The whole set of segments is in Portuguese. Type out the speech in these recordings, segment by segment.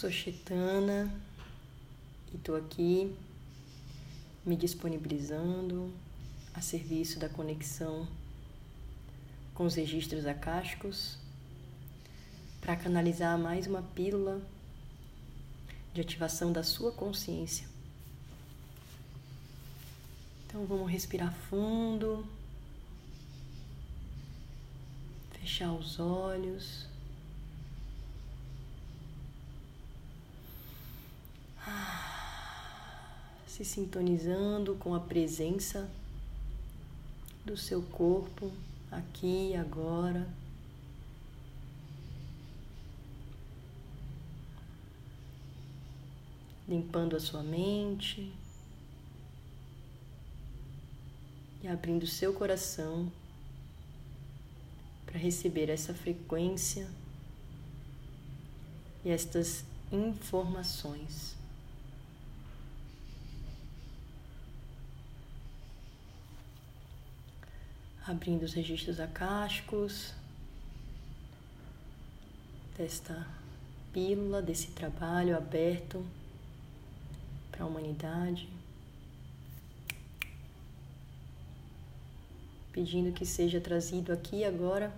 sou Chetana e estou aqui me disponibilizando a serviço da conexão com os registros acásticos para canalizar mais uma pílula de ativação da sua consciência. Então vamos respirar fundo, fechar os olhos. Se sintonizando com a presença do seu corpo aqui e agora. limpando a sua mente e abrindo seu coração para receber essa frequência e estas informações. Abrindo os registros acásticos desta pílula, desse trabalho aberto para a humanidade, pedindo que seja trazido aqui agora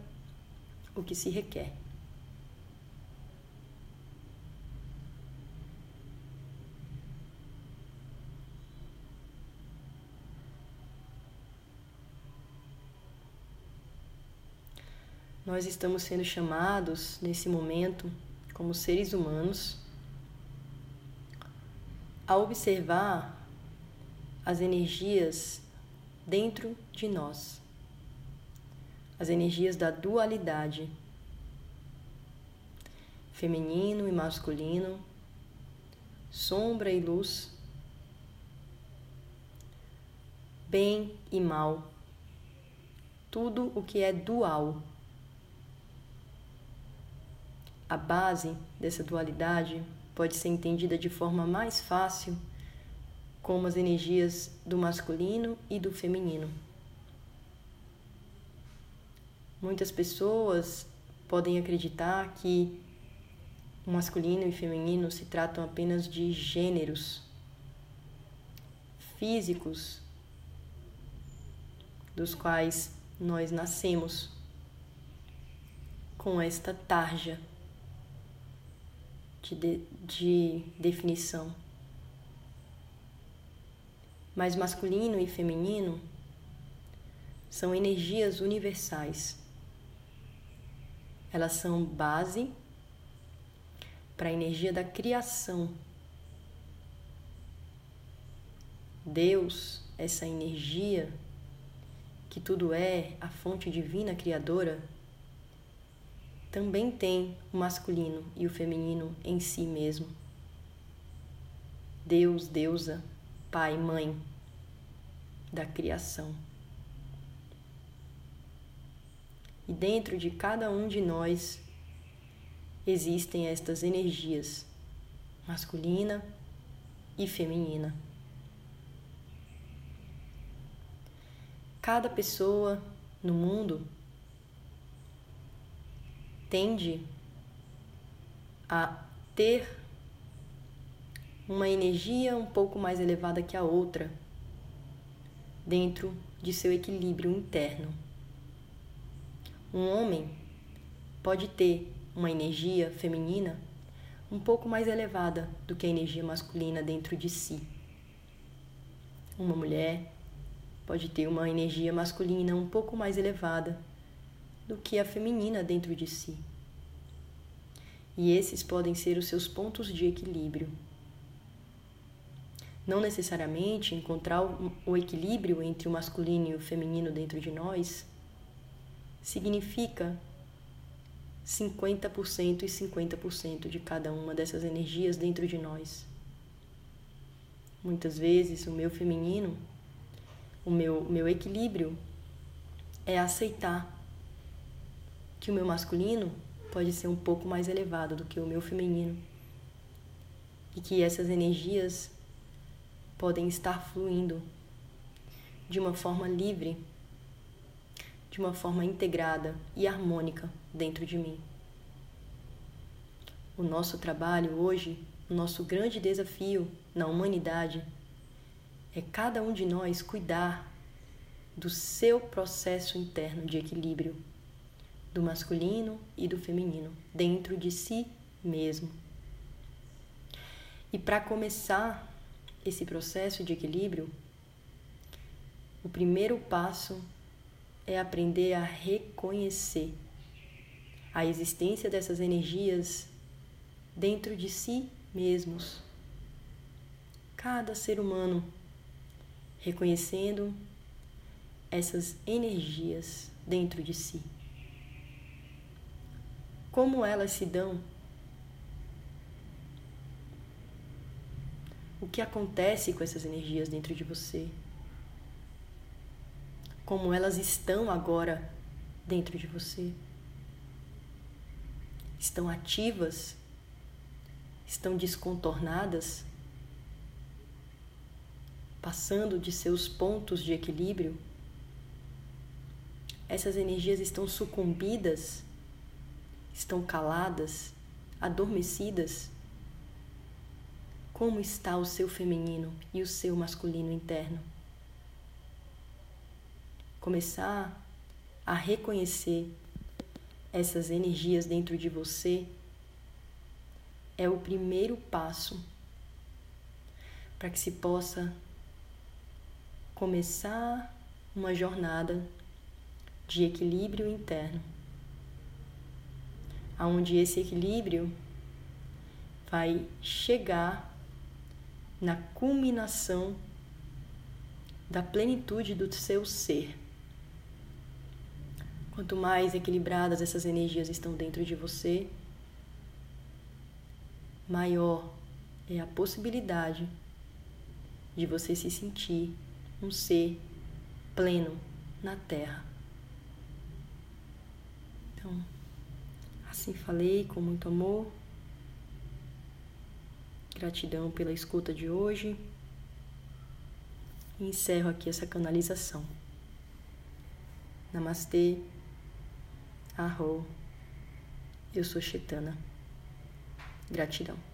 o que se requer. Nós estamos sendo chamados nesse momento, como seres humanos, a observar as energias dentro de nós, as energias da dualidade, feminino e masculino, sombra e luz, bem e mal, tudo o que é dual. A base dessa dualidade pode ser entendida de forma mais fácil como as energias do masculino e do feminino. Muitas pessoas podem acreditar que o masculino e feminino se tratam apenas de gêneros físicos dos quais nós nascemos com esta tarja de, de, de definição. Mas masculino e feminino são energias universais. Elas são base para a energia da criação. Deus, essa energia que tudo é, a fonte divina criadora, também tem o masculino e o feminino em si mesmo. Deus, deusa, pai, mãe da criação. E dentro de cada um de nós existem estas energias, masculina e feminina. Cada pessoa no mundo tende a ter uma energia um pouco mais elevada que a outra dentro de seu equilíbrio interno. Um homem pode ter uma energia feminina um pouco mais elevada do que a energia masculina dentro de si. Uma mulher pode ter uma energia masculina um pouco mais elevada do que a feminina dentro de si. E esses podem ser os seus pontos de equilíbrio. Não necessariamente encontrar o equilíbrio entre o masculino e o feminino dentro de nós significa 50% e 50% de cada uma dessas energias dentro de nós. Muitas vezes o meu feminino, o meu, meu equilíbrio é aceitar que o meu masculino pode ser um pouco mais elevado do que o meu feminino e que essas energias podem estar fluindo de uma forma livre, de uma forma integrada e harmônica dentro de mim. o nosso trabalho hoje, o nosso grande desafio na humanidade é cada um de nós cuidar do seu processo interno de equilíbrio, do masculino e do feminino, dentro de si mesmo. E para começar esse processo de equilíbrio, o primeiro passo é aprender a reconhecer a existência dessas energias dentro de si mesmos. Cada ser humano reconhecendo essas energias dentro de si. Como elas se dão? O que acontece com essas energias dentro de você? Como elas estão agora dentro de você? Estão ativas? Estão descontornadas? Passando de seus pontos de equilíbrio? Essas energias estão sucumbidas? Estão caladas? Adormecidas? Como está o seu feminino e o seu masculino interno? Começar a reconhecer essas energias dentro de você é o primeiro passo para que se possa começar uma jornada de equilíbrio interno, aonde esse equilíbrio vai chegar na culminação da plenitude do seu ser. Quanto mais equilibradas essas energias estão dentro de você, maior é a possibilidade de você se sentir um ser pleno na Terra. Então, assim falei com muito amor. Gratidão pela escuta de hoje. E encerro aqui essa canalização. Namastê. Arro. Eu sou Chetana. Gratidão.